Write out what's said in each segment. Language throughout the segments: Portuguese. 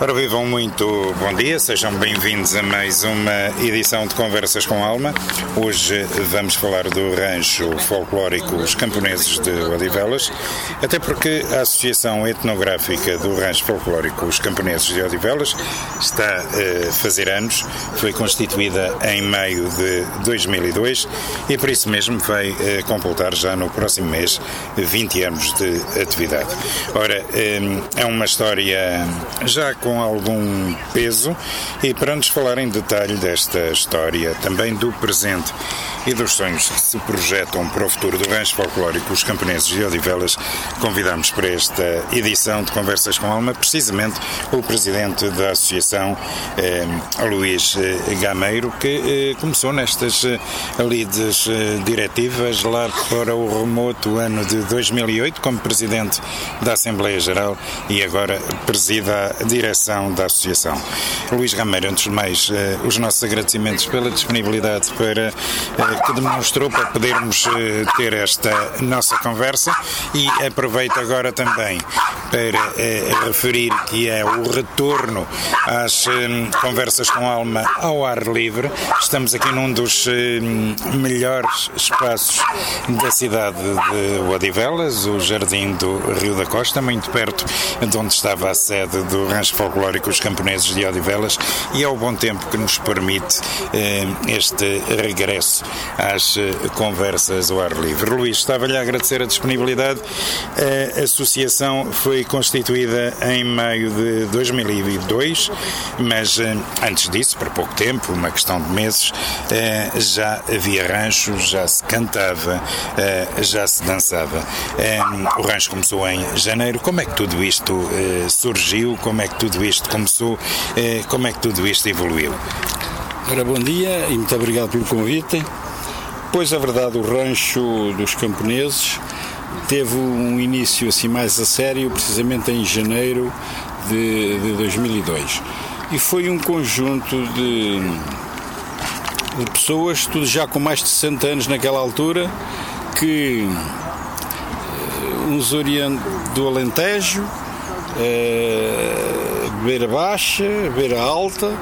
Ora, vivam muito bom dia, sejam bem-vindos a mais uma edição de Conversas com Alma. Hoje vamos falar do rancho folclórico Os Camponeses de Odivelas, até porque a Associação Etnográfica do Rancho Folclórico Os Camponeses de Odivelas está a fazer anos, foi constituída em maio de 2002 e por isso mesmo vai completar já no próximo mês 20 anos de atividade. Ora, é uma história já com algum peso e para nos falar em detalhe desta história, também do presente e dos sonhos que se projetam para o futuro do rancho folclórico Os Camponeses de Odivelas, convidamos para esta edição de Conversas com Alma precisamente o presidente da associação, eh, Luís Gameiro, que eh, começou nestas eh, lides diretivas lá para o remoto ano de 2008 como presidente da Assembleia Geral e agora preside a direção da associação. Luís Gameiro, antes de mais, os nossos agradecimentos pela disponibilidade para que demonstrou para podermos ter esta nossa conversa e aproveito agora também para eh, referir que é o retorno às eh, conversas com alma ao ar livre. Estamos aqui num dos eh, melhores espaços da cidade de Odivelas, o Jardim do Rio da Costa, muito perto de onde estava a sede do Rancho Folclórico Os Camponeses de Odivelas, e é o bom tempo que nos permite este regresso às conversas ao ar livre. Luís, estava-lhe a agradecer a disponibilidade. A associação foi constituída em maio de 2002, mas antes disso, por pouco tempo, uma questão de meses, já havia rancho, já se cantava, já se dançava. O rancho começou em janeiro. Como é que tudo isto surgiu? Como é que tudo isto começou? Como é que tudo isto evoluiu? Ora, bom dia e muito obrigado pelo convite. Pois é verdade, o rancho dos camponeses teve um início assim mais a sério, precisamente em janeiro de, de 2002. E foi um conjunto de, de, pessoas, tudo já com mais de 60 anos naquela altura, que uns orientam do Alentejo, eh, Beira Baixa, Beira Alta,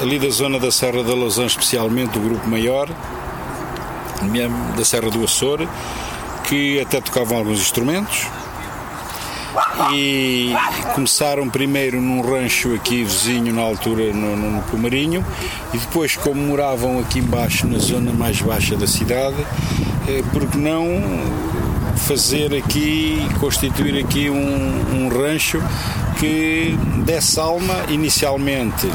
ali da zona da Serra da Lousã, especialmente o grupo maior, da Serra do Açor, que até tocavam alguns instrumentos. E começaram primeiro num rancho aqui vizinho na altura no, no, no Pomarinho e depois como moravam aqui embaixo na zona mais baixa da cidade eh, porque não fazer aqui constituir aqui um, um rancho que desse alma inicialmente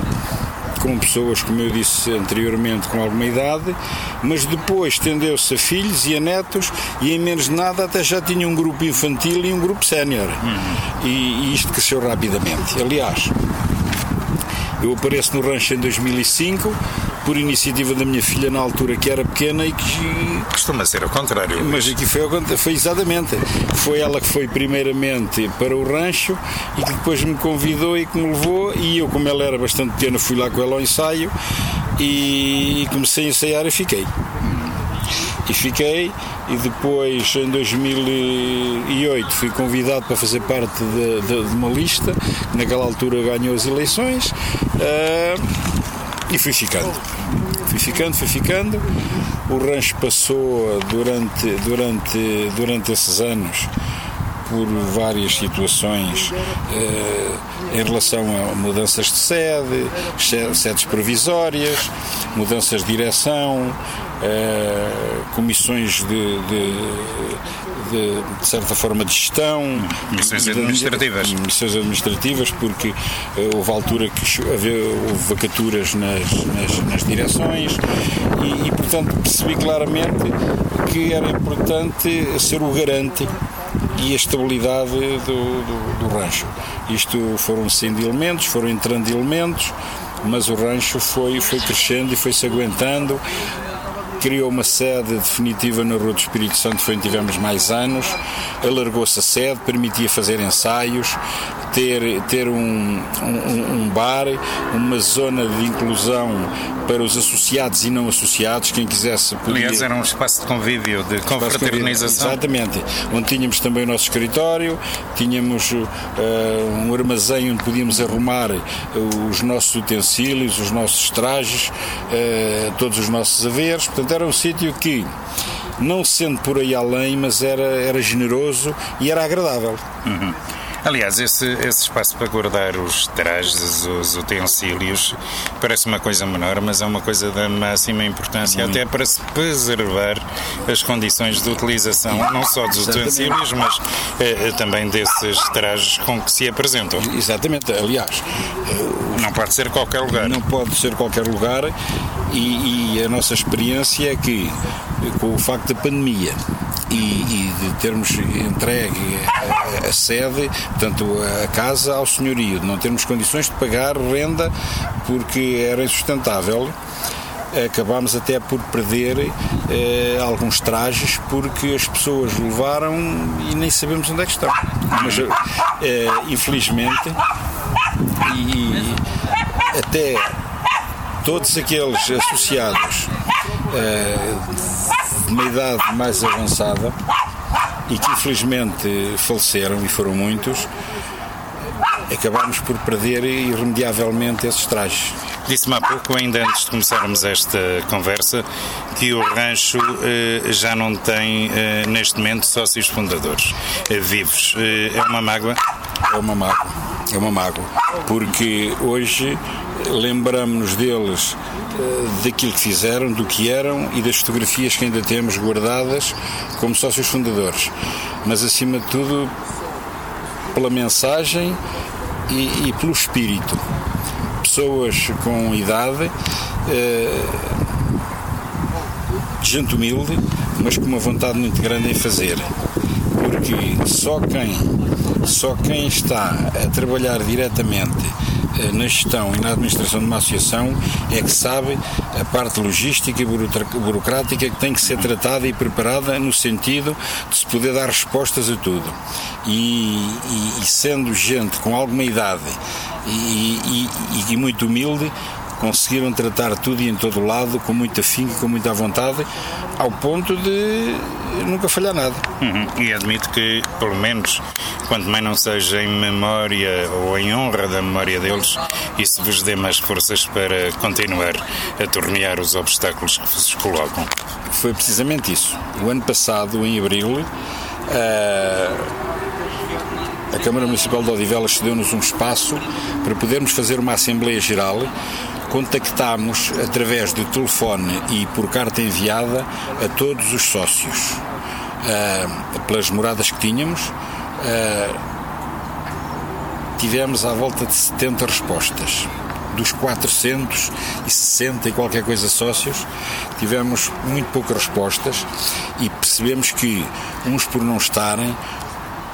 com pessoas, como eu disse anteriormente, com alguma idade, mas depois estendeu-se a filhos e a netos e em menos de nada até já tinha um grupo infantil e um grupo sénior. Uhum. E, e isto cresceu rapidamente. Aliás, eu apareço no rancho em 2005 por iniciativa da minha filha na altura que era pequena e que costuma ser ao contrário. Mas aqui foi, foi exatamente. Foi ela que foi primeiramente para o rancho e que depois me convidou e que me levou e eu como ela era bastante pequena fui lá com ela ao ensaio e comecei a ensaiar e fiquei. E fiquei e depois em 2008 fui convidado para fazer parte de, de, de uma lista naquela altura ganhou as eleições uh, e fui ficando. Fui ficando, fui ficando. O rancho passou durante, durante, durante esses anos por várias situações eh, em relação a mudanças de sede, sedes provisórias, mudanças de direção, eh, comissões de, de, de, de, certa forma de gestão. Missões administrativas. Missões administrativas, porque uh, houve altura que houve vacaturas nas, nas, nas direções e, e, portanto, percebi claramente que era importante ser o garante e a estabilidade do, do, do rancho. Isto foram sendo elementos, foram entrando elementos, mas o rancho foi, foi crescendo e foi se aguentando criou uma sede definitiva na Rua do Espírito Santo, foi onde tivemos mais anos, alargou-se a sede, permitia fazer ensaios, ter, ter um, um, um, bar, uma zona de inclusão para os associados e não associados, quem quisesse podia... Aliás, era um espaço de convívio, de confraternização. Exatamente, onde tínhamos também o nosso escritório, tínhamos uh, um armazém onde podíamos arrumar os nossos utensílios, os nossos trajes, uh, todos os nossos haveres, portanto era um sítio que não sendo por aí além, mas era, era generoso e era agradável. Uhum. Aliás, esse, esse espaço para guardar os trajes, os utensílios, parece uma coisa menor, mas é uma coisa da máxima importância, Muito. até para se preservar as condições de utilização, não só dos utensílios, mas eh, eh, também desses trajes com que se apresentam. Exatamente, aliás. Não pode ser qualquer lugar. Não pode ser qualquer lugar, e, e a nossa experiência é que, com o facto da pandemia, e, e, de termos entregue a, sede, portanto a casa ao senhorio, de não termos condições de pagar renda porque era insustentável acabámos até por perder eh, alguns trajes porque as pessoas levaram e nem sabemos onde é que estão. Mas eh, infelizmente e até todos aqueles associados eh, de uma idade mais avançada e que infelizmente faleceram e foram muitos, acabámos por perder irremediavelmente esses trajes. Disse-me há pouco, ainda antes de começarmos esta conversa, que o rancho eh, já não tem, eh, neste momento, sócios fundadores eh, vivos. Eh, é uma mágoa? É uma mágoa. É uma mágoa. Porque hoje lembramos-nos deles eh, daquilo que fizeram, do que eram e das fotografias que ainda temos guardadas como sócios fundadores. Mas, acima de tudo, pela mensagem e, e pelo espírito. Pessoas com idade, eh, gente humilde, mas com uma vontade muito grande em fazer. Porque só quem, só quem está a trabalhar diretamente na gestão e na administração de uma associação é que sabe a parte logística e burocrática que tem que ser tratada e preparada no sentido de se poder dar respostas a tudo. E, e, e sendo gente com alguma idade e, e muito humilde, conseguiram tratar tudo e em todo lado com muita afinco e com muita vontade, ao ponto de nunca falhar nada. Uhum. E admito que, pelo menos, quanto mais não seja em memória ou em honra da memória deles, isso vos dê mais forças para continuar a tornear os obstáculos que vos colocam. Foi precisamente isso. O ano passado, em abril, a, a Câmara Municipal de Odivelas cedeu-nos um espaço para podermos fazer uma Assembleia Geral contactámos através de telefone e por carta enviada a todos os sócios, uh, pelas moradas que tínhamos. Uh, tivemos à volta de 70 respostas. Dos 460 e qualquer coisa sócios, tivemos muito poucas respostas e percebemos que uns por não estarem,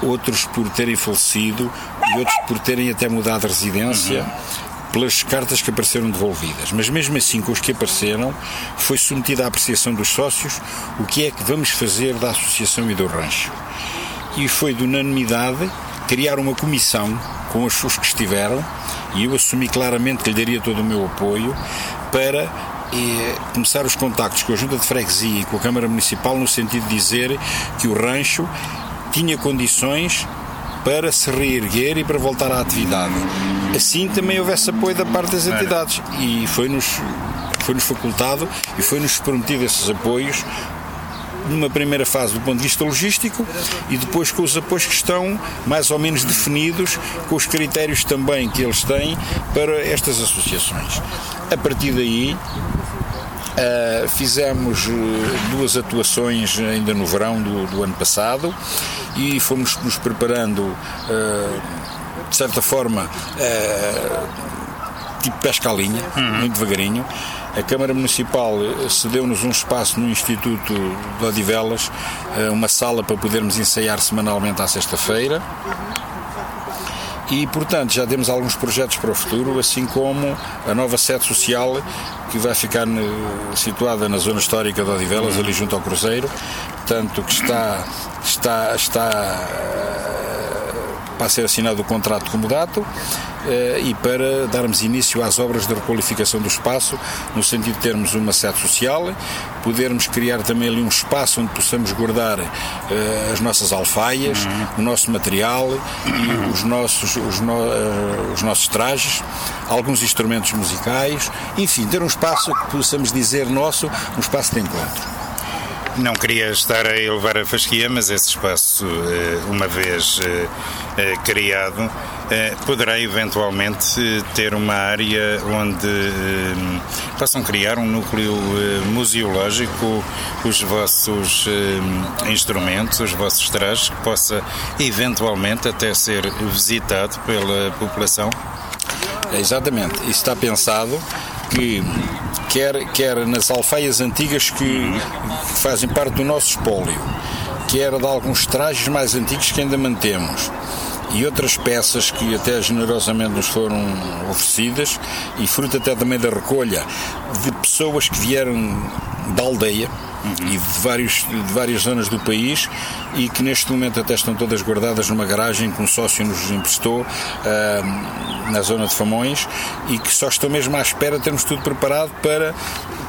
outros por terem falecido e outros por terem até mudado de residência. Uhum pelas cartas que apareceram devolvidas. Mas mesmo assim, com os que apareceram, foi submetida à apreciação dos sócios o que é que vamos fazer da associação e do rancho. E foi de unanimidade criar uma comissão com os que estiveram, e eu assumi claramente que lhe daria todo o meu apoio para eh, começar os contactos com a Junta de Freguesia e com a Câmara Municipal no sentido de dizer que o rancho tinha condições para se reerguer e para voltar à atividade. Assim também houvesse apoio da parte das entidades e foi-nos foi-nos facultado e foi-nos prometido esses apoios numa primeira fase do ponto de vista logístico e depois com os apoios que estão mais ou menos definidos, com os critérios também que eles têm para estas associações. A partir daí, Uh, fizemos uh, duas atuações ainda no verão do, do ano passado e fomos nos preparando, uh, de certa forma, tipo pesca à linha, uhum. muito devagarinho. A Câmara Municipal cedeu-nos um espaço no Instituto de Odivelas, uma sala para podermos ensaiar semanalmente à sexta-feira e, portanto, já temos alguns projetos para o futuro, assim como a nova sede social que vai ficar situada na zona histórica de Odivelas, ali junto ao Cruzeiro, portanto, que está, está, está para ser assinado o contrato comodato eh, e para darmos início às obras de requalificação do espaço, no sentido de termos uma sede social, podermos criar também ali um espaço onde possamos guardar eh, as nossas alfaias, uhum. o nosso material e os nossos, os, no, eh, os nossos trajes, alguns instrumentos musicais, enfim, ter um espaço que possamos dizer nosso, um espaço de encontro. Não queria estar a elevar a fasquia, mas esse espaço, uma vez criado, eh, poderá eventualmente ter uma área onde eh, possam criar um núcleo eh, museológico, os vossos instrumentos, os vossos trajes, que possa eventualmente até ser visitado pela população? É, exatamente, isso está pensado que quer, quer nas alfaias antigas que, fazem parte do nosso espólio, quer de alguns trajes mais antigos que ainda mantemos e outras peças que até generosamente nos foram oferecidas e fruto até também da recolha de pessoas que vieram da aldeia uhum. e de, vários, de várias zonas do país e que neste momento até estão todas guardadas numa garagem que um sócio nos emprestou uh, na zona de Famões e que só estão mesmo à espera de termos tudo preparado para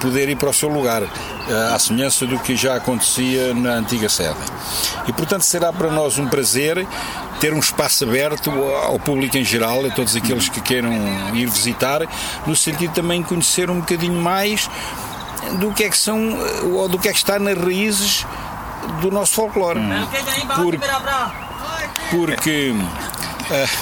poder ir para o seu lugar, uh, à semelhança do que já acontecia na antiga sede. E portanto será para nós um prazer ter um espaço aberto ao público em geral, a todos aqueles que queiram ir visitar, no sentido também de conhecer um bocadinho mais do que é que são ou do que é que está nas raízes do nosso folclore. Hum. Por, porque, uh,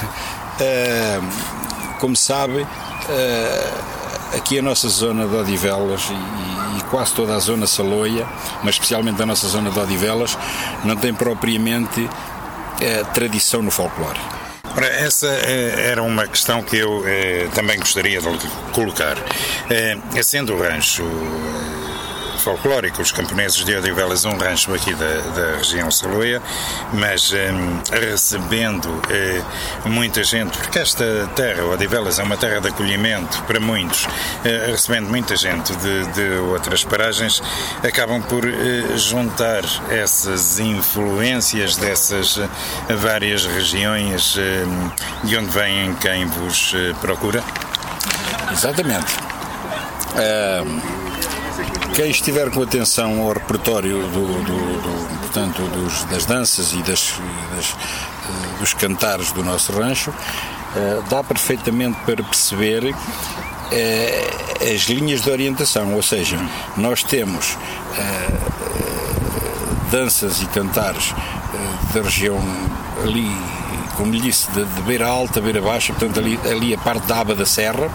uh, como sabe, uh, aqui a nossa zona de Odivelas e, e, quase toda a zona Saloia, mas especialmente a nossa zona de Odivelas, não tem propriamente tradição no folclore. Ora, essa eh, era uma questão que eu eh, também gostaria de colocar. Eh, sendo o rancho folclórico, os camponeses de Odivelas, um rancho aqui da, da região Saloia, mas um, recebendo uh, muita gente, porque esta terra, Odivelas, é uma terra de acolhimento para muitos, uh, recebendo muita gente de, de, outras paragens, acabam por uh, juntar essas influências dessas várias regiões de onde vêm quem vos procura? Exatamente. Quem estiver com atenção ao repertório do, do, do portanto, dos, das danças e das, das, eh, dos cantares do nosso rancho, eh, dá perfeitamente para perceber eh, as linhas de orientação, ou seja, nós temos danças e cantares da região ali, como lhe disse, de, de beira alta, beira baixa, portanto ali, ali a parte da aba da serra,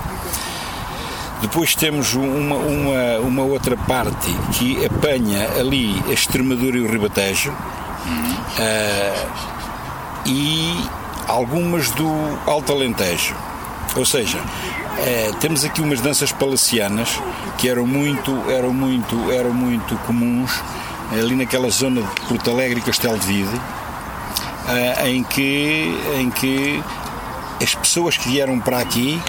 depois temos uma, uma, uma outra parte que apanha ali a Extremadura e o Ribatejo uh, e algumas do Alto Alentejo. Ou seja, uh, temos aqui umas danças palacianas que eram muito, eram muito, eram muito comuns ali naquela zona de Porto Alegre e Castelo de Vide, em, que, em que as pessoas que vieram para aqui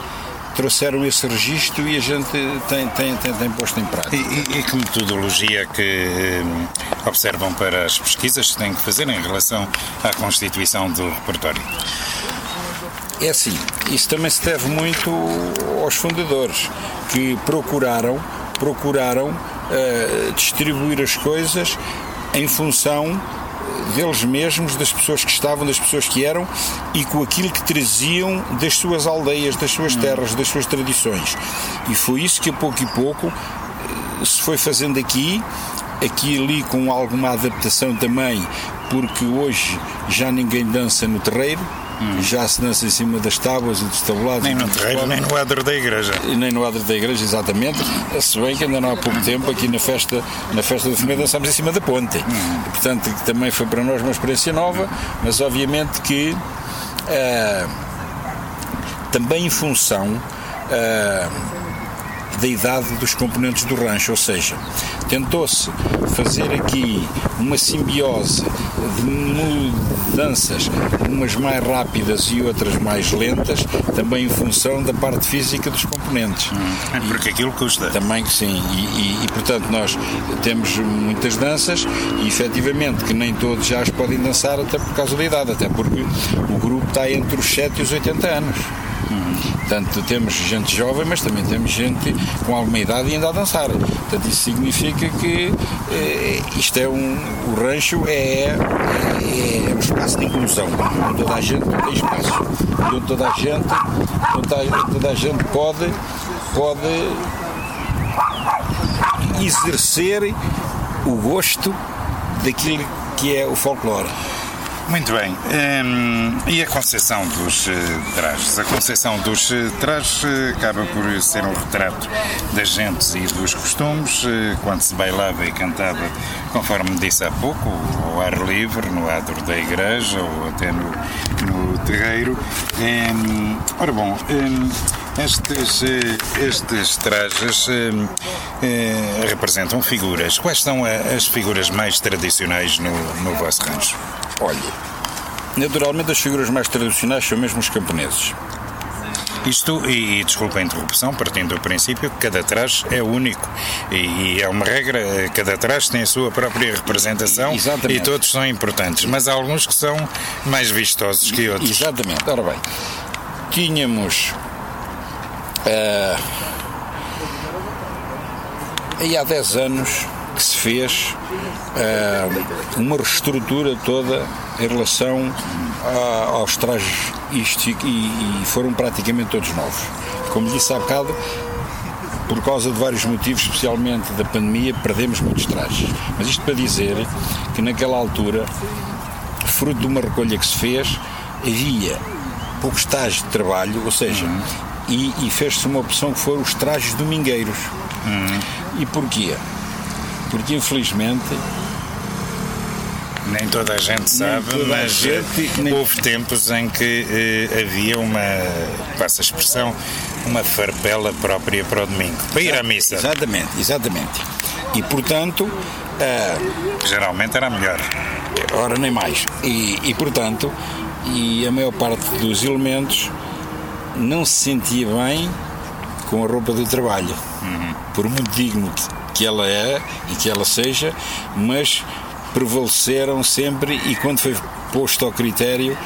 trouxeram esse registro e a gente tem, tem, tem, tem posto em prática. E, e, que metodologia que hum, observam para as pesquisas que têm que fazer em relação à constituição do repertório? É assim, isso também se deve muito aos fundadores que procuraram, procuraram uh, distribuir as coisas em função deles mesmos, das pessoas que estavam, das pessoas que eram e com aquilo que traziam das suas aldeias, das suas terras, das suas tradições. E foi isso que a pouco e pouco eh, se foi fazendo aqui, aqui e ali com alguma adaptação também, porque hoje já ninguém dança no terreiro, Hum. Já se dança em cima das tábuas e dos tabulados. Nem no terreiro, nem no adro da igreja. E nem no adro da igreja, exatamente. Se bem que ainda não há pouco tempo, aqui na festa, na festa do Fumê, dançámos em cima da ponte. Hum. Portanto, também foi para nós uma experiência nova, mas obviamente que uh, também em função uh, da idade dos componentes do rancho, ou seja, tentou-se fazer aqui uma simbiose de mudanças, umas mais rápidas e outras mais lentas, também em função da parte física dos componentes. Hum, porque e, aquilo custa. Também que sim, e, e, e, portanto nós temos muitas danças e efetivamente que nem todos já as podem dançar até por causa da idade, até porque o grupo está entre os 7 e os 80 anos. Portanto, temos gente jovem, mas também temos gente com alguma idade e ainda a dançar. Portanto, isso significa que eh, isto é um. O rancho é, é, é um espaço de inclusão, onde toda a gente tem espaço, onde toda a gente, onde toda a gente pode, pode exercer o gosto daquilo que é o folclore. Muito bem. Um, e a concepção dos uh, trajes? A concepção dos uh, trajes uh, acaba por ser um retrato das gentes e dos costumes, quando se bailava e cantava, conforme disse há pouco, ao ar livre, no adro da igreja ou até no, no terreiro. Um, ora bom. Um, estes, estes trajes representam figuras. Quais são as figuras mais tradicionais no, no vosso rancho? Olha, naturalmente as figuras mais tradicionais são mesmo os camponeses. Isto, e desculpa a interrupção, partindo do princípio que cada traje é único e, e, é uma regra, cada traje tem a sua própria representação Exatamente. e todos são importantes, mas há alguns que são mais vistosos que outros. Exatamente, ora bem, tínhamos aí há 10 anos que se fez uh, uma reestrutura toda em relação a, aos trajes isto, e, e, foram praticamente todos novos. Como disse há bocado, por causa de vários motivos, especialmente da pandemia, perdemos muitos trajes. Mas isto para dizer que naquela altura, fruto de uma recolha que se fez, havia poucos trajes de trabalho, ou seja. E, e fez-se uma opção que foram os trajes domingueiros. Uhum. E porquê? porque infelizmente nem toda a gente sabe, mas gente, nem... houve tempos em que eh, havia uma, passa a expressão, uma farpela própria para o domingo, para ir à missa. Exatamente, exatamente. E portanto. Uh, Geralmente era melhor. Ora, nem mais. E, e portanto, e a maior parte dos elementos não se sentia bem com a roupa de trabalho. Uhum. Por muito digno que ela é e que ela seja, mas prevaleceram sempre e quando foi posto ao critério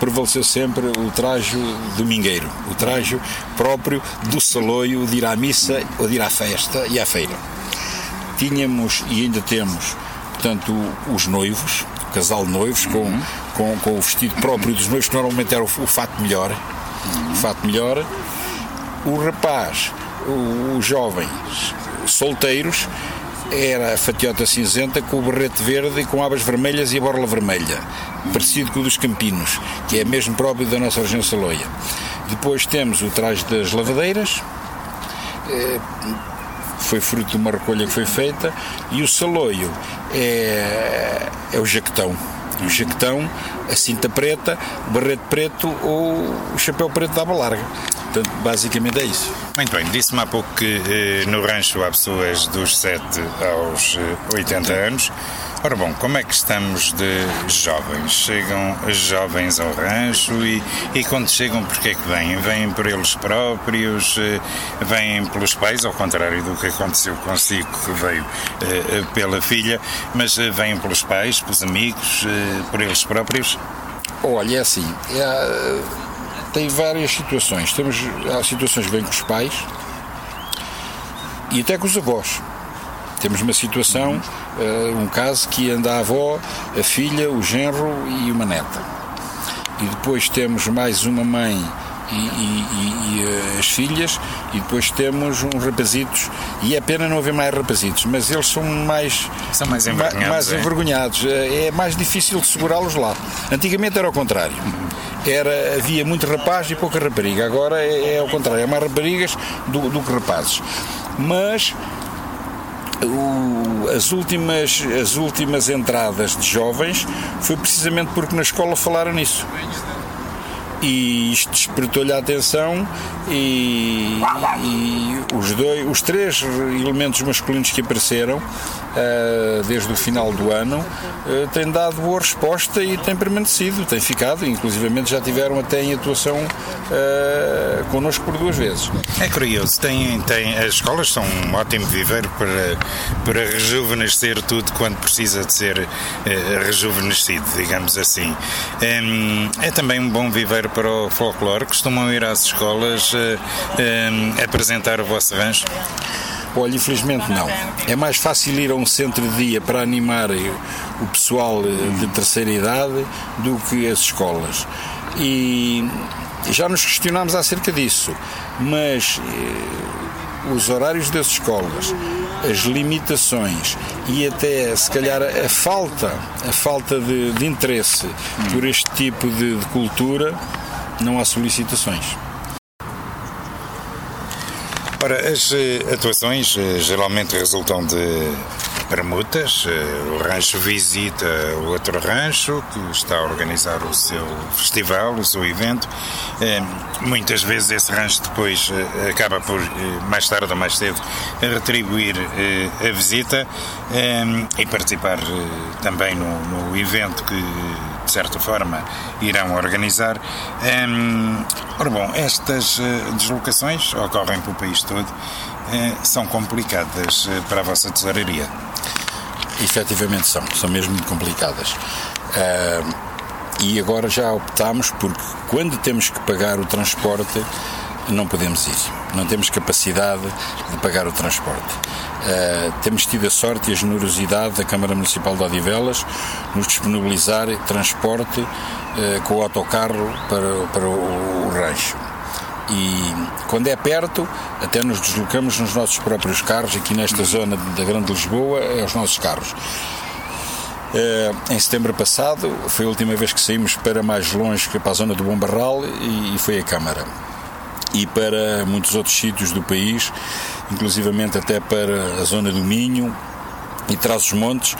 prevaleceu sempre o trajo domingueiro, o trajo próprio do saloio de ir à missa ou de ir à festa e à feira. Tínhamos e ainda temos, portanto, os noivos, o casal de noivos, com, com, com o vestido próprio dos noivos, que normalmente era o, o fato melhor. O fato melhor. O rapaz, os jovens, solteiros era a fatiota cinzenta com o barrete verde e com abas vermelhas e a borla vermelha, parecido com o dos campinos, que é mesmo próprio da nossa região saloia. Depois temos o traje das lavadeiras, eh, foi fruto de uma recolha que foi feita, e o saloio é, é o jaquetão. Jaquetão, a cinta preta, o barrete preto ou o chapéu preto da aba larga. Portanto, basicamente é isso. Muito bem, disse-me há pouco que eh, no rancho há pessoas dos 7 aos 80 eh, anos. Ora bom, como é que estamos de jovens? Chegam jovens ao rancho e, e quando chegam, porquê é que vêm? Vêm por eles próprios? Eh, vêm pelos pais, ao contrário do que aconteceu consigo, que veio eh, pela filha, mas eh, vêm pelos pais, pelos amigos, eh, por eles próprios? Olha, é assim, é, tem várias situações. Temos, há situações que vêm com os pais e até com os avós. Temos uma situação, uh, um caso que anda a avó, a filha, o genro e uma neta. E depois temos mais uma mãe e, e, e, eh, as filhas, e depois temos uns rapazitos, e é pena não haver mais rapazitos, mas eles são mais, são mais envergonhados. Mais é? envergonhados. É mais difícil de segurá-los lá. Antigamente era ao contrário. Era, havia muito rapaz e pouca rapariga. Agora é, é ao contrário, é mais raparigas do, do que rapazes. Mas o, as, últimas, as últimas entradas de jovens foi precisamente porque na escola falaram nisso e isto despertou-lhe a atenção e, e, os, dois, os três elementos masculinos que apareceram uh, desde o final do ano uh, têm dado boa resposta e têm permanecido, têm ficado, inclusivamente já tiveram até em atuação uh, connosco por duas vezes. É curioso, tem, tem, as escolas são um ótimo viveiro para, para rejuvenescer tudo quando precisa de ser uh, rejuvenescido, digamos assim. Um, é também um bom viveiro para o folclore, costumam ir às escolas uh, um, apresentar o vosso rancho? Olha, infelizmente não. É mais fácil ir a um centro de dia para animar o pessoal eh, de terceira idade do que as escolas. E já nos questionámos acerca disso, mas eh, os horários das escolas, as limitações e até se calhar a falta, a falta de, de interesse por este tipo de, de cultura, não há solicitações. Ora, as eh, atuações eh, geralmente resultam de permutas. Eh, o rancho visita o outro rancho que está a organizar o seu festival, o seu evento. Muitas vezes esse rancho depois acaba por, mais tarde ou mais cedo, retribuir a visita e participar também no, no evento que certa forma, irão organizar. Um, ora bom, estas uh, deslocações ocorrem pelo país todo, uh, são complicadas uh, para a vossa tesouraria? Efetivamente são, são mesmo muito complicadas. e agora já optámos porque quando temos que pagar o transporte, não podemos ir. Não temos capacidade de pagar o transporte. Uh, temos tido a sorte e a generosidade da Câmara Municipal de Odivelas nos disponibilizar transporte uh, com o autocarro para, para o, o rancho. E quando é perto, até nos deslocamos nos nossos próprios carros, aqui nesta zona da Grande Lisboa, é os nossos carros. Uh, em setembro passado foi a última vez que saímos para mais longe, para a zona do Bom Barral, e foi a Câmara e para muitos outros sítios do país, inclusivamente até para a zona do Minho, e traz os montes,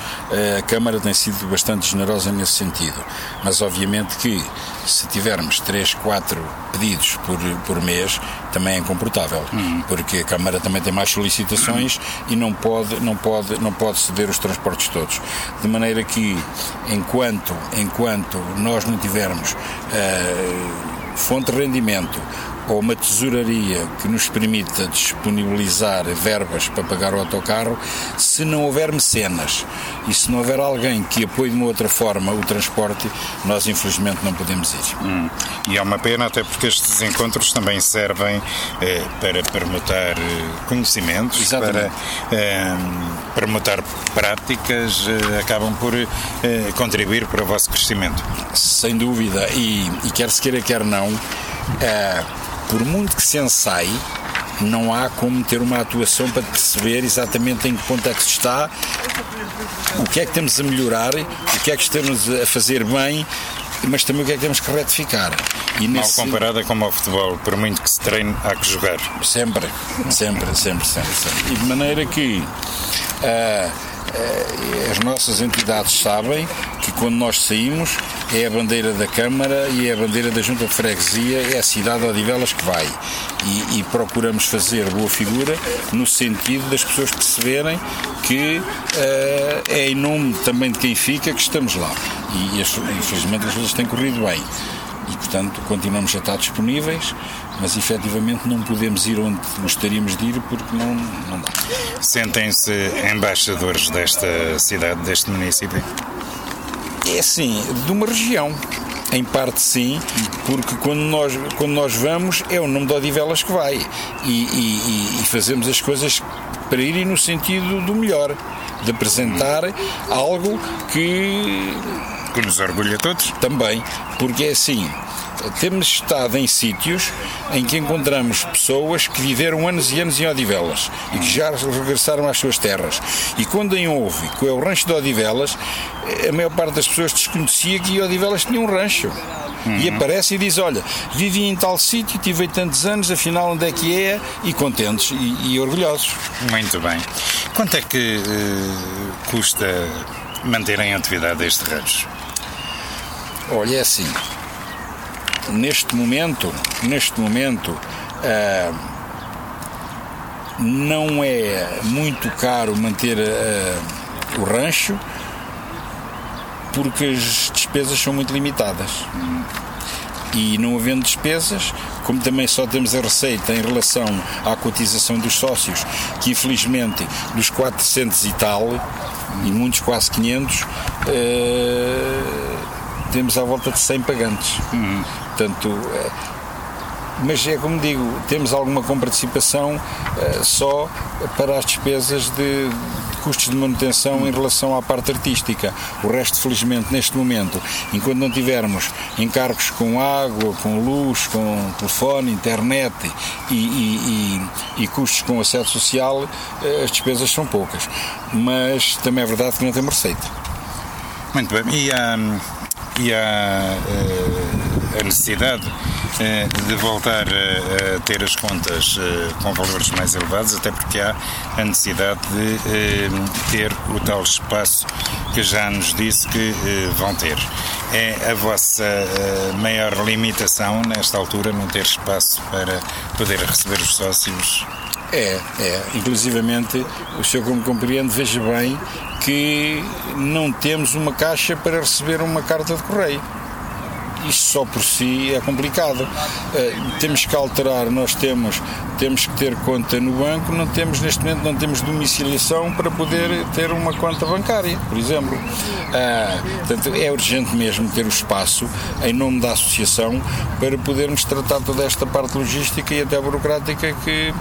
a Câmara tem sido bastante generosa nesse sentido. Mas obviamente que se tivermos 3, 4 pedidos por, por mês, também é incomportável, uhum. porque a Câmara também tem mais solicitações uhum. e não pode, não, pode, não pode ceder os transportes todos. De maneira que, enquanto, enquanto nós não tivermos uh, fonte de rendimento ou uma tesouraria que nos permita disponibilizar verbas para pagar o autocarro, se não houver mecenas e se não houver alguém que apoie de uma outra forma o transporte, nós infelizmente não podemos ir. Hum. E é uma pena, até porque estes encontros também servem eh, para permutar eh, conhecimentos, Exatamente. para eh, permutar práticas, eh, acabam por eh, contribuir para o vosso crescimento. Sem dúvida, e, e quer se queira, quer não. Eh, por muito que se ensaie, não há como ter uma atuação para perceber exatamente em que ponto é que se está, o que é que temos a melhorar, o que é que estamos a fazer bem, mas também o que é que temos que retificar. E nesse... Mal comparada com o futebol, por muito que se treine, há que jogar. Sempre, sempre, sempre, sempre. sempre. E de maneira que. Uh, as nossas entidades sabem que quando nós saímos é a bandeira da Câmara e é a bandeira da Junta de Freguesia, é a cidade de Odivelas que vai. E, e, procuramos fazer boa figura no sentido das pessoas perceberem que uh, é em nome também de quem fica que estamos lá. E, e infelizmente as coisas têm corrido bem. E portanto continuamos a estar disponíveis mas efetivamente não podemos ir onde gostaríamos de ir porque não, não dá. Sentem-se embaixadores desta cidade, deste município? É assim, de uma região. Em parte sim, porque quando nós, quando nós vamos é o nome de Odivelas que vai e, e, e fazemos as coisas para irem no sentido do melhor, de apresentar algo que. Que nos orgulha a todos? Também, porque é assim, temos estado em sítios em que encontramos pessoas que viveram anos e anos em Odivelas e que já regressaram às suas terras. E quando em ouve que é o rancho de Odivelas, a maior parte das pessoas desconhecia que Odivelas tinha um rancho. Uhum. E aparece e diz: Olha, vivi em tal sítio, tive tantos anos, afinal onde é que é? E contentes e, e orgulhosos. Muito bem. Quanto é que uh, custa manter em atividade este rancho? Olha, é assim neste momento, neste momento, uh, não é muito caro manter uh, o rancho porque as despesas são muito limitadas. E não havendo despesas, como também só temos a receita em relação à cotização dos sócios, que infelizmente dos 400 e tal, e muitos quase 500, uh, eh, temos à volta de 100 pagantes. Uhum. Portanto, uh, mas é como digo, temos alguma comparticipação uh, só para as despesas de, de, custos de manutenção em relação à parte artística. O resto, felizmente, neste momento, enquanto não tivermos encargos com água, com luz, com telefone, internet e, e, e, e custos com acesso social, uh, as despesas são poucas. Mas também é verdade que não temos receita. Muito bem. E há, e há uh, a necessidade eh, de voltar a, ter as contas eh, com valores mais elevados, até porque há a necessidade de eh, ter o tal espaço que já nos disse que vão ter. É a vossa maior limitação nesta altura não ter espaço para poder receber os sócios? É, é. Inclusivamente, o senhor, como compreende, veja bem que não temos uma caixa para receber uma carta de correio isto só por si é complicado. Uh, temos que alterar, nós temos, temos que ter conta no banco, não temos neste momento não temos domiciliação para poder ter uma conta bancária, por exemplo. Uh, portanto, é urgente mesmo ter o espaço em nome da associação para podermos tratar toda esta parte logística e até burocrática que,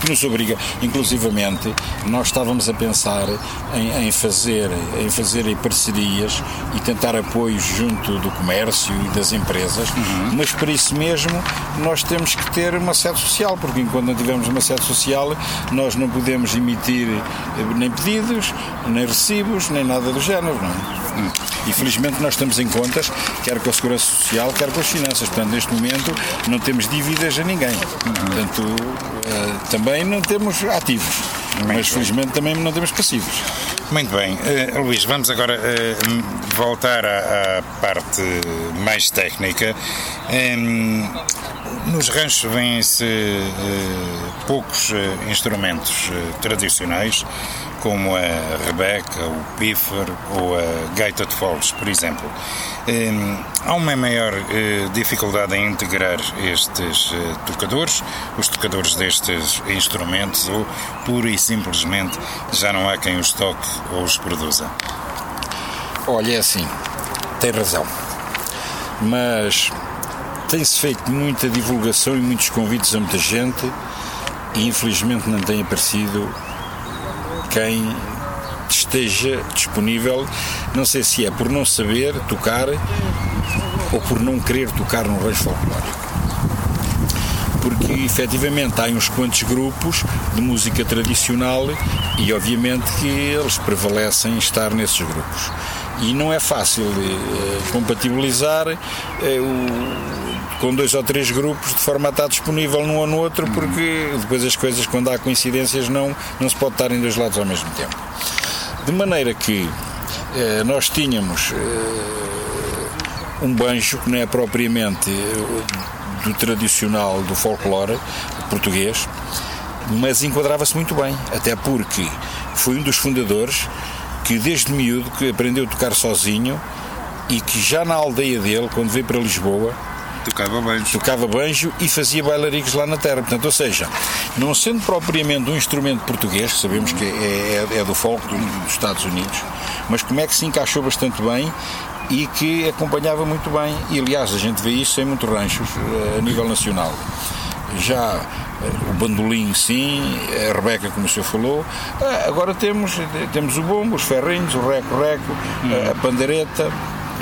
que nos obriga. Inclusivamente, nós estávamos a pensar em, em fazer em fazer parcerias e tentar apoios junto do comércio e das das empresas, uhum. mas para isso mesmo nós temos que ter uma sede social, porque enquanto não tivermos uma sede social, nós não podemos emitir eh, nem pedidos, nem recibos, nem nada do género. Não é? Uhum. E felizmente nós estamos em contas, quer com a Segurança Social, quer com as finanças. Portanto, neste momento não temos dívidas a ninguém. Uhum. Portanto, uh, também não temos ativos, mas felizmente também não temos passivos. Muito bem. Uh, Luís, vamos agora uh, voltar à, à, parte mais técnica. Um, nos ranchos vêm-se uh, poucos instrumentos tradicionais, como a rebeca, o pífaro ou a gaita foles, por exemplo. Hum, há uma maior eh, dificuldade em integrar estes eh, tocadores, os tocadores destes instrumentos, ou pura e simplesmente já não há quem os toque ou os produza? Olha, é assim, tem razão. Mas tem-se feito muita divulgação e muitos convites a muita gente e infelizmente não tem aparecido quem esteja disponível, não sei se é por não saber tocar ou por não querer tocar no rancho folclórico. Porque efetivamente há uns quantos grupos de música tradicional e obviamente que eles prevalecem estar nesses grupos. E não é fácil eh, compatibilizar eh, o com dois ou três grupos de forma a estar disponível num ou no outro, porque depois as coisas, quando há coincidências, não, não se pode estar em dois lados ao mesmo tempo. De maneira que eh, nós tínhamos eh, um banjo que não é propriamente eh, do tradicional do folclore português, mas enquadrava-se muito bem, até porque foi um dos fundadores que desde miúdo que aprendeu a tocar sozinho e que já na aldeia dele, quando veio para Lisboa, Tocava banjo. Tocava banjo e fazia bailaricos lá na terra. Portanto, ou seja, não sendo propriamente um instrumento português, que sabemos que é, é, é do folk dos Estados Unidos, mas como é que se encaixou bastante bem e que acompanhava muito bem. E aliás, a gente vê isso em muitos ranchos eh, a nível nacional. Já eh, o bandolim, sim, a Rebeca, como o senhor falou. Eh, agora temos, temos o bombo, os ferrinhos, o reco-reco, hum. a pandeireta,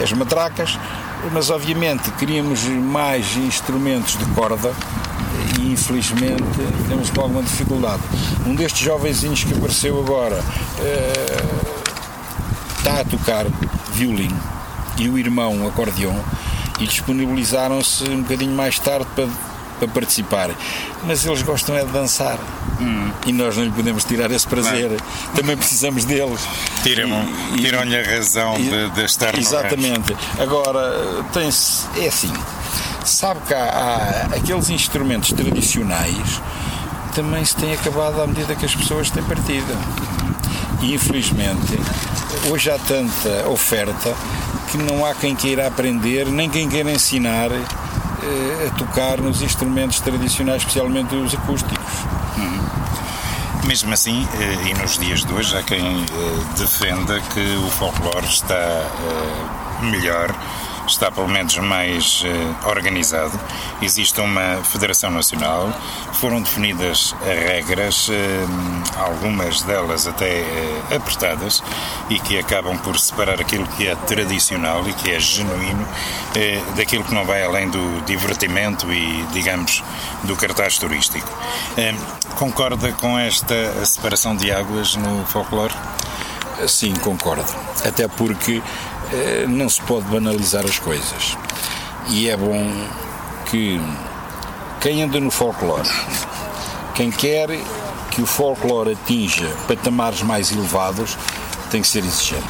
as matracas mas obviamente queríamos mais instrumentos de corda e infelizmente temos com alguma dificuldade. Um destes jovenzinhos que apareceu agora uh, está a tocar violino e o irmão acordeão e disponibilizaram-se um bocadinho mais tarde para para participar, mas eles gostam é de dançar hum. e nós não lhe podemos tirar esse prazer. Não. Também precisamos deles. Tiram-lhe tiram a razão e, de, de, estar Exatamente. Agora, tem-se. É assim. sabe que há, há aqueles instrumentos tradicionais também se têm acabado à medida que as pessoas têm partido. E infelizmente, hoje há tanta oferta que não há quem queira aprender, nem quem queira ensinar a tocar nos instrumentos tradicionais, especialmente os acústicos. Uhum. Mesmo assim, eh, e nos dias de hoje, há quem eh, defenda que o folclore está melhor está pelo menos mais uh, organizado. Existe uma Federação Nacional, foram definidas regras, uh, algumas delas até uh, apertadas, e que acabam por separar aquilo que é tradicional e que é genuíno daquilo que não vai além do divertimento e, digamos, do cartaz turístico. concorda com esta separação de águas no folclore? Sim, concordo. Até porque eh, não se pode banalizar as coisas. E é bom que quem anda no folclore, quem quer que o folclore atinja patamares mais elevados, tem que ser exigente.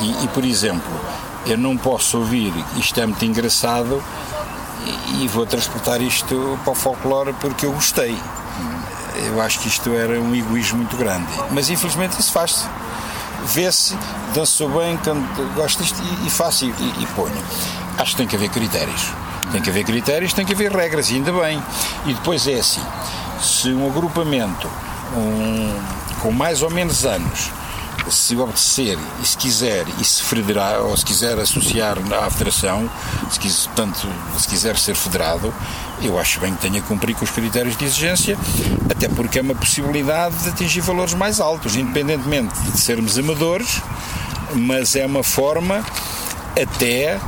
E, e por exemplo, eu não posso ouvir isto é muito engraçado e, e vou transportar isto para o folclore porque eu gostei. Eu acho que isto era um egoísmo muito grande. Mas infelizmente isso faz-se vê-se, dançou bem, canto, gosto disto e, e faço e, e, ponho. Acho que tem que haver critérios. Tem que haver critérios, tem que haver regras, e ainda bem. E depois é assim: se um agrupamento um, com mais ou menos anos se obedecer e se quiser e se federar ou se quiser associar à federação, se quiser, portanto, se quiser ser federado, eu acho bem que tenha que cumprir com os critérios de exigência, até porque é uma possibilidade de atingir valores mais altos, independentemente de sermos amadores, mas é uma forma até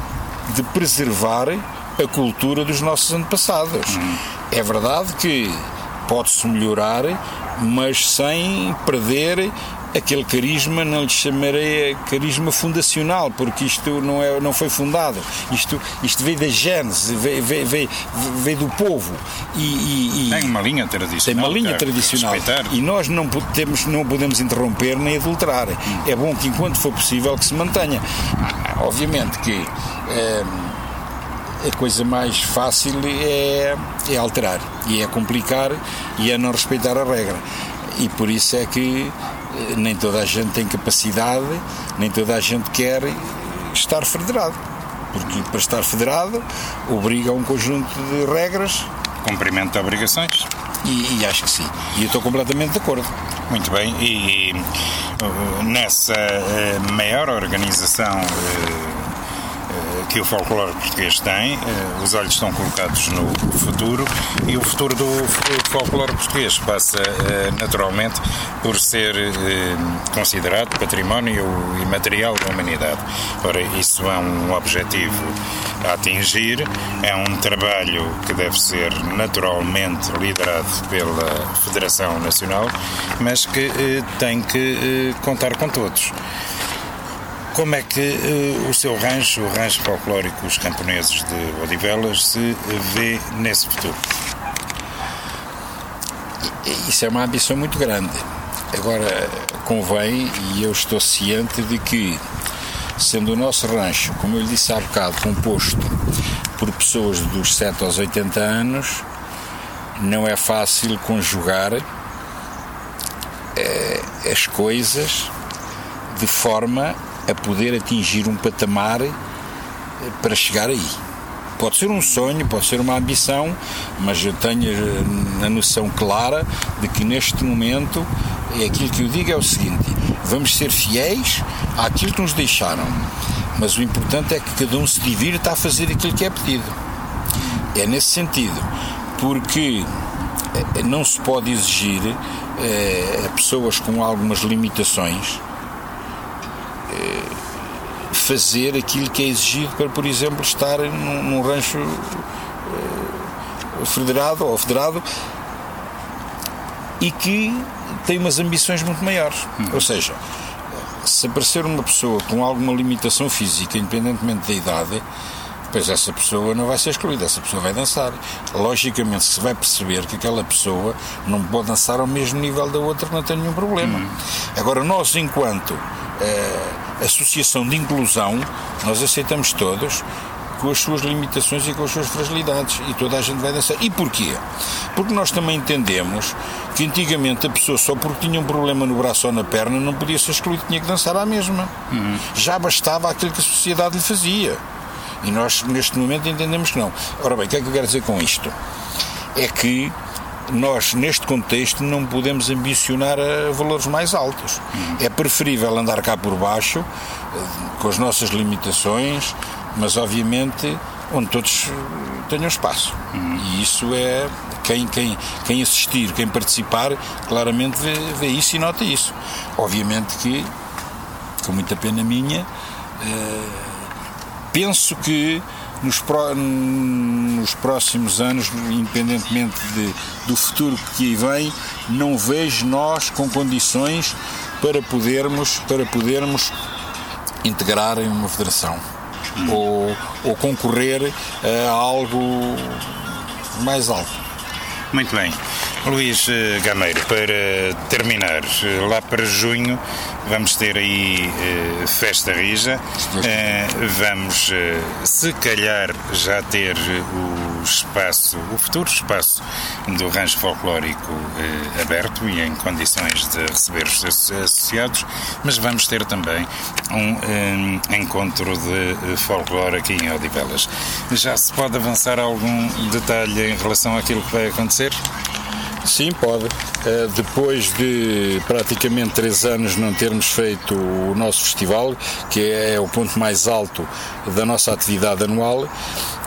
de preservar a cultura dos nossos antepassados. É verdade que pode-se melhorar, mas sem perder aquele carisma, não lhe chamarei carisma fundacional, porque isto não, é, não foi fundado. Isto, isto veio da gênese, veio, veio, veio, veio do povo. E, e, tem uma linha tradicional. Tem uma linha tradicional. E nós não podemos, não podemos interromper nem adulterar. Hum. É bom que, enquanto for possível, que se mantenha. Obviamente que. É, a coisa mais fácil é, é alterar e é complicar e é não respeitar a regra. E por isso é que nem toda a gente tem capacidade, nem toda a gente quer estar federado. Porque para estar federado obriga a um conjunto de regras. Cumprimento de obrigações. E, e, acho que sim. E eu estou completamente de acordo. Muito bem. E, e uh, nessa uh, maior organização que o folclore português tem, eh, os olhos estão colocados no futuro e o futuro do folclore português passa eh, naturalmente por ser eh, considerado património imaterial da humanidade. Ora, isso é um objetivo a atingir, é um trabalho que deve ser naturalmente liderado pela Federação Nacional, mas que tem que contar com todos. Como é que uh, o seu rancho, o rancho folclórico Os Camponeses de Odivelas, se vê nesse futuro? Isso é uma ambição muito grande. Agora, convém, e eu estou ciente de que, sendo o nosso rancho, como eu lhe disse há bocado, composto por pessoas dos 7 aos 80 anos, não é fácil conjugar eh, as coisas de forma a poder atingir um patamar eh, para chegar aí. Pode ser um sonho, pode ser uma ambição, mas eu tenho eh, a noção clara de que neste momento é aquilo que eu digo é o seguinte: vamos ser fiéis àquilo que nos deixaram, mas o importante é que cada um se divirta a fazer aquilo que é pedido. É nesse sentido, porque não se pode exigir a pessoas com algumas limitações fazer aquilo que é exigido para, por exemplo, estar num, num rancho uh, federado ou federado e que tem umas ambições muito maiores. Uhum. Ou seja, se aparecer uma pessoa com alguma limitação física, independentemente da idade, pois essa pessoa não vai ser excluída, essa pessoa vai dançar. Logicamente, se vai perceber que aquela pessoa não pode dançar ao mesmo nível da outra, não tem nenhum problema. Uhum. Agora, nós, enquanto uh, associação de inclusão, nós aceitamos todos com as suas limitações e com as suas fragilidades. E toda a gente vai dançar. E porquê? Porque nós também entendemos que antigamente a pessoa, só porque tinha um problema no braço ou na perna, não podia ser excluído, tinha que dançar à mesma. Uhum. Já bastava aquilo que a sociedade lhe fazia. E nós, neste momento, entendemos que não. Ora bem, o que é que eu quero dizer com isto? É que nós, neste contexto, não podemos ambicionar a valores mais altos. É preferível andar cá por baixo, eh, com as nossas limitações, mas obviamente onde todos tenham espaço. E isso é. Quem, quem, quem assistir, quem participar, claramente vê, vê isso e nota isso. Obviamente que, com muita pena minha, eh, penso que nos, pro, nos próximos anos, independentemente de, do futuro que aí vem, não vejo nós com condições para podermos, para podermos integrar em uma federação ou, ou concorrer a algo mais alto. Muito bem. Luís eh, Gameiro, para terminar, eh, lá para junho vamos ter aí eh, Festa Rija, vamos se calhar já ter o espaço, o futuro espaço do rancho folclórico aberto e em condições de receber os associados, mas vamos ter também um, encontro de folclore aqui em Odivelas. Já se pode avançar algum detalhe em relação àquilo que vai acontecer? Sim, pode. Uh, depois de praticamente três anos não termos feito o nosso festival, que é o ponto mais alto da nossa atividade anual,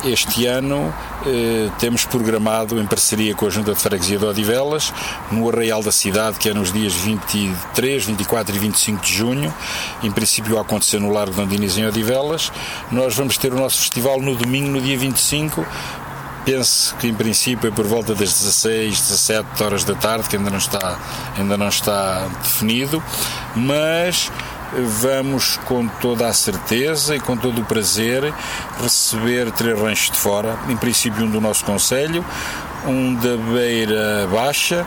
este ano uh, temos programado, em parceria com a Junta de Freguesia de Odivelas, no Arraial da Cidade, que é nos dias 23, 24 e 25 de junho, em princípio a acontecer no Largo de Andinis em Odivelas. Nós vamos ter o nosso festival no domingo, no dia 25, penso que em princípio é por volta das 16, 17 horas da tarde, que ainda não está, ainda não está definido, mas vamos com toda a certeza e com todo o prazer receber três ranchos de fora, em princípio um do nosso Conselho, um da Beira Baixa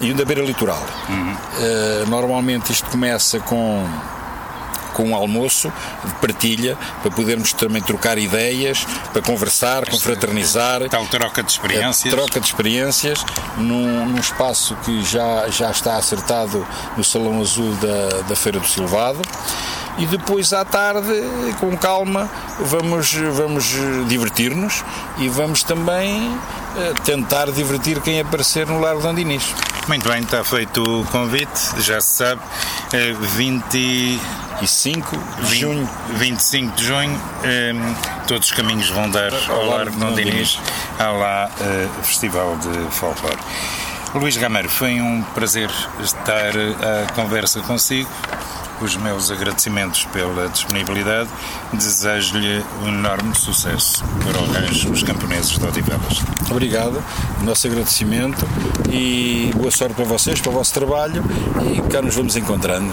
e um da Beira Litoral. Uhum. Uh, normalmente isto começa com com um almoço de partilha para podermos também trocar ideias, para conversar, confraternizar. Tal troca de experiências. Troca de experiências num, num, espaço que já, já está acertado no Salão Azul da, da Feira do Silvado e depois à tarde, com calma, vamos, vamos divertir-nos e vamos também eh, tentar divertir quem aparecer no Largo de Andinis. Muito bem, está feito o convite, já se sabe, 25 de junho. 25 de junho, eh, todos os caminhos vão dar ao Largo de Andinis, ao lá eh, Festival de Folclore. Luís Gameiro, foi um prazer estar à conversa consigo os meus agradecimentos pela disponibilidade. Desejo-lhe um enorme sucesso para o rancho Os Camponeses de Odivelas. Obrigado, nosso agradecimento e boa sorte para vocês, para o vosso trabalho e cá nos vamos encontrando.